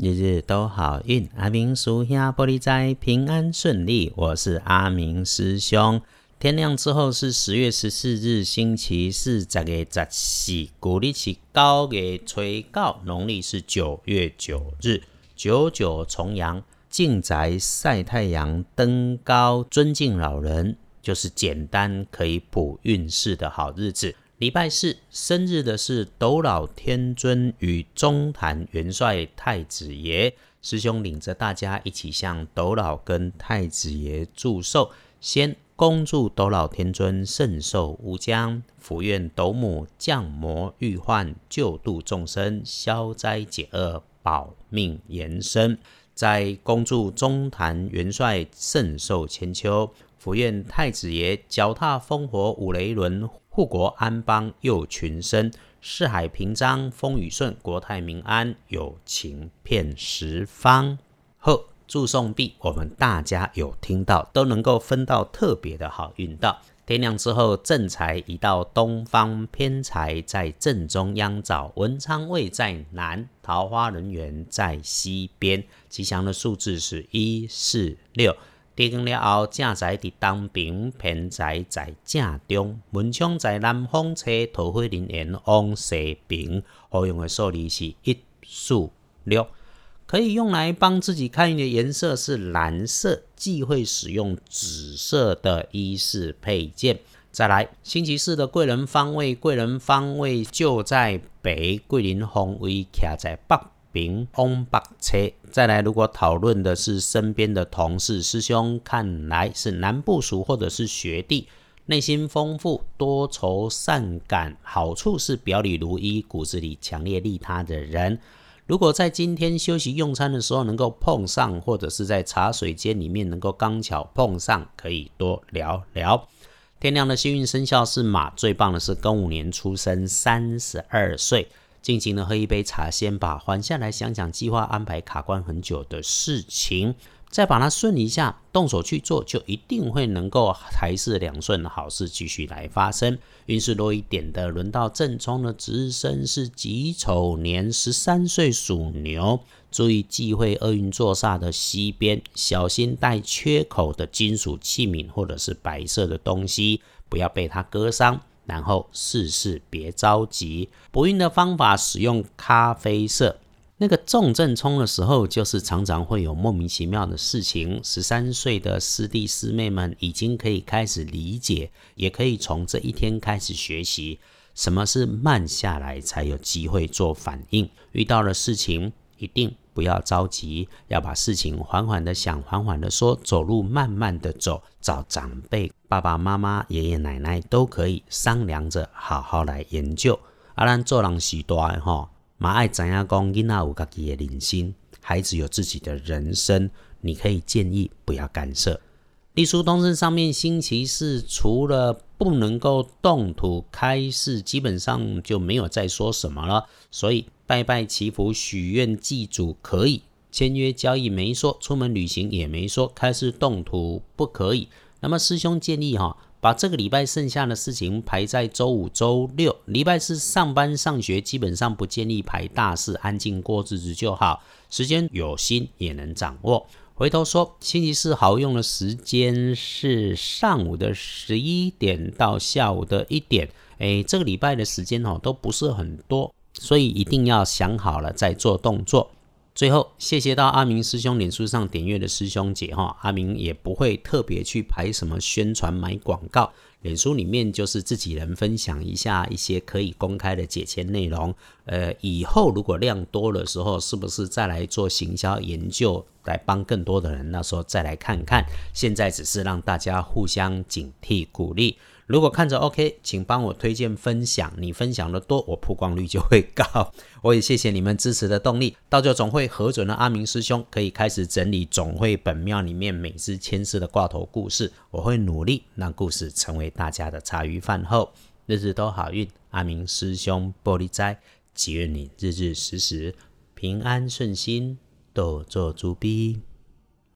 日日都好运。阿明叔兄玻璃斋平安顺利。我是阿明师兄。天亮之后是十月十四日，星期四，十月十四，古历是高月初九，农历是九月九日，九九重阳，进宅晒太阳，登高尊敬老人，就是简单可以补运势的好日子。礼拜四生日的是斗老天尊与中坛元帅太子爷师兄，领着大家一起向斗老跟太子爷祝寿。先恭祝斗老天尊圣寿无疆，福愿斗母降魔御患，救度众生，消灾解厄，保命延生。在恭祝中坛元帅圣寿千秋，福愿太子爷脚踏烽火五雷轮。护国安邦佑群生，四海平章，风雨顺，国泰民安，友情遍十方。祝颂币，我们大家有听到，都能够分到特别的好运到。天亮之后，正财移到东方，偏财在正中央找，文昌位在南，桃花人缘在西边。吉祥的数字是一四六。定了后，正在伫东边，偏财在正中，文昌在南方车，桃花人缘往西边。好用的数字是一、四、六，可以用来帮自己看运的颜色是蓝色，忌讳使用紫色的衣饰配件。再来，星期四的贵人方位，贵人方位就在北，贵人方位徛在北。平翁北车，再来，如果讨论的是身边的同事、师兄，看来是男部属或者是学弟，内心丰富、多愁善感，好处是表里如一，骨子里强烈利他的人。如果在今天休息用餐的时候能够碰上，或者是在茶水间里面能够刚巧碰上，可以多聊聊。天亮的幸运生肖是马，最棒的是庚午年出生，三十二岁。静静的喝一杯茶，先把缓下来，想想计划安排卡关很久的事情，再把它顺一下，动手去做，就一定会能够财势两顺，好事继续来发生。运势多一点的，轮到正冲的值日生是己丑年，十三岁属牛，注意忌讳厄运坐煞的西边，小心带缺口的金属器皿或者是白色的东西，不要被它割伤。然后事事别着急，不孕的方法使用咖啡色。那个重症冲的时候，就是常常会有莫名其妙的事情。十三岁的师弟师妹们已经可以开始理解，也可以从这一天开始学习，什么是慢下来才有机会做反应。遇到了事情一定。不要着急，要把事情缓缓的想，缓缓的说，走路慢慢的走，找长辈，爸爸妈妈、爷爷奶奶都可以商量着，好好来研究。阿兰做人许多哈，马爱怎样讲？囡仔有家己的人生，孩子有自己的人生，你可以建议，不要干涉。立书通身上面，星期四除了不能够动土开市，基本上就没有再说什么了。所以拜拜祈福、许愿祭祖可以，签约交易没说，出门旅行也没说，开市动土不可以。那么师兄建议哈，把这个礼拜剩下的事情排在周五、周六。礼拜四上班上学，基本上不建议排大事，安静过日子就好。时间有心也能掌握。回头说，星期四好用的时间是上午的十一点到下午的一点。哎，这个礼拜的时间哦都不是很多，所以一定要想好了再做动作。最后，谢谢到阿明师兄脸书上点阅的师兄姐哈，阿明也不会特别去排什么宣传买广告。脸书里面就是自己人分享一下一些可以公开的解签内容。呃，以后如果量多的时候，是不是再来做行销研究，来帮更多的人？那时候再来看看。现在只是让大家互相警惕、鼓励。如果看着 OK，请帮我推荐分享，你分享的多，我曝光率就会高。我也谢谢你们支持的动力。道教总会核准了阿明师兄，可以开始整理总会本庙里面每支签诗的挂头故事。我会努力让故事成为大家的茶余饭后，日日都好运。阿明师兄玻璃斋，祈愿你日日时时平安顺心，多做主逼。